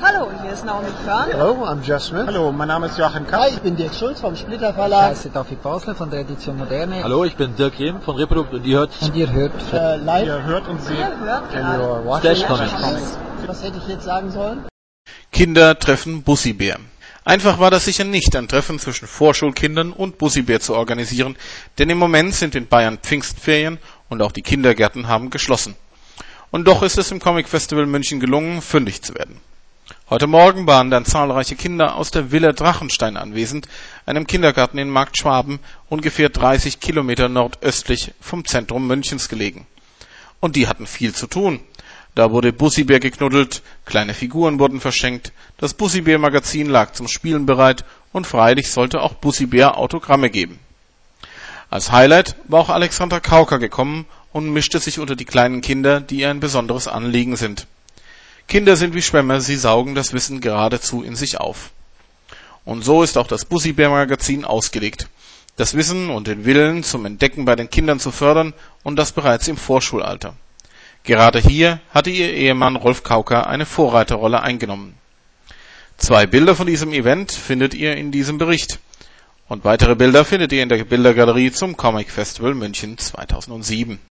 Hallo, hier ist Naomi Körn. Hello, I'm Jeff Smith. Hallo, mein Name ist Joachim Kapp. Hi, ich bin Dirk Schulz vom Splitter Ich Verlag. heiße David Basler von der Edition Moderne. Hallo, ich bin Dirk Rehm von Reprodukt und ihr hört Und ihr hört Äh, live. Ihr hört und seht Ihr hört And gerade Stash Comics. Was hätte ich jetzt sagen sollen? Kinder treffen Bussibär. Einfach war das sicher nicht, ein Treffen zwischen Vorschulkindern und Bussibär zu organisieren, denn im Moment sind in Bayern Pfingstferien und auch die Kindergärten haben geschlossen. Und doch ist es im Comic Festival München gelungen, fündig zu werden. Heute Morgen waren dann zahlreiche Kinder aus der Villa Drachenstein anwesend, einem Kindergarten in Markt Schwaben, ungefähr 30 Kilometer nordöstlich vom Zentrum Münchens gelegen. Und die hatten viel zu tun. Da wurde Bussibär geknuddelt, kleine Figuren wurden verschenkt, das Bussibär-Magazin lag zum Spielen bereit und freilich sollte auch Bussibär Autogramme geben. Als Highlight war auch Alexandra Kauker gekommen und mischte sich unter die kleinen Kinder, die ihr ein besonderes Anliegen sind. Kinder sind wie Schwämme, sie saugen das Wissen geradezu in sich auf. Und so ist auch das Bussibär-Magazin ausgelegt. Das Wissen und den Willen zum Entdecken bei den Kindern zu fördern und das bereits im Vorschulalter. Gerade hier hatte ihr Ehemann Rolf Kauker eine Vorreiterrolle eingenommen. Zwei Bilder von diesem Event findet ihr in diesem Bericht. Und weitere Bilder findet ihr in der Bildergalerie zum Comic Festival München 2007.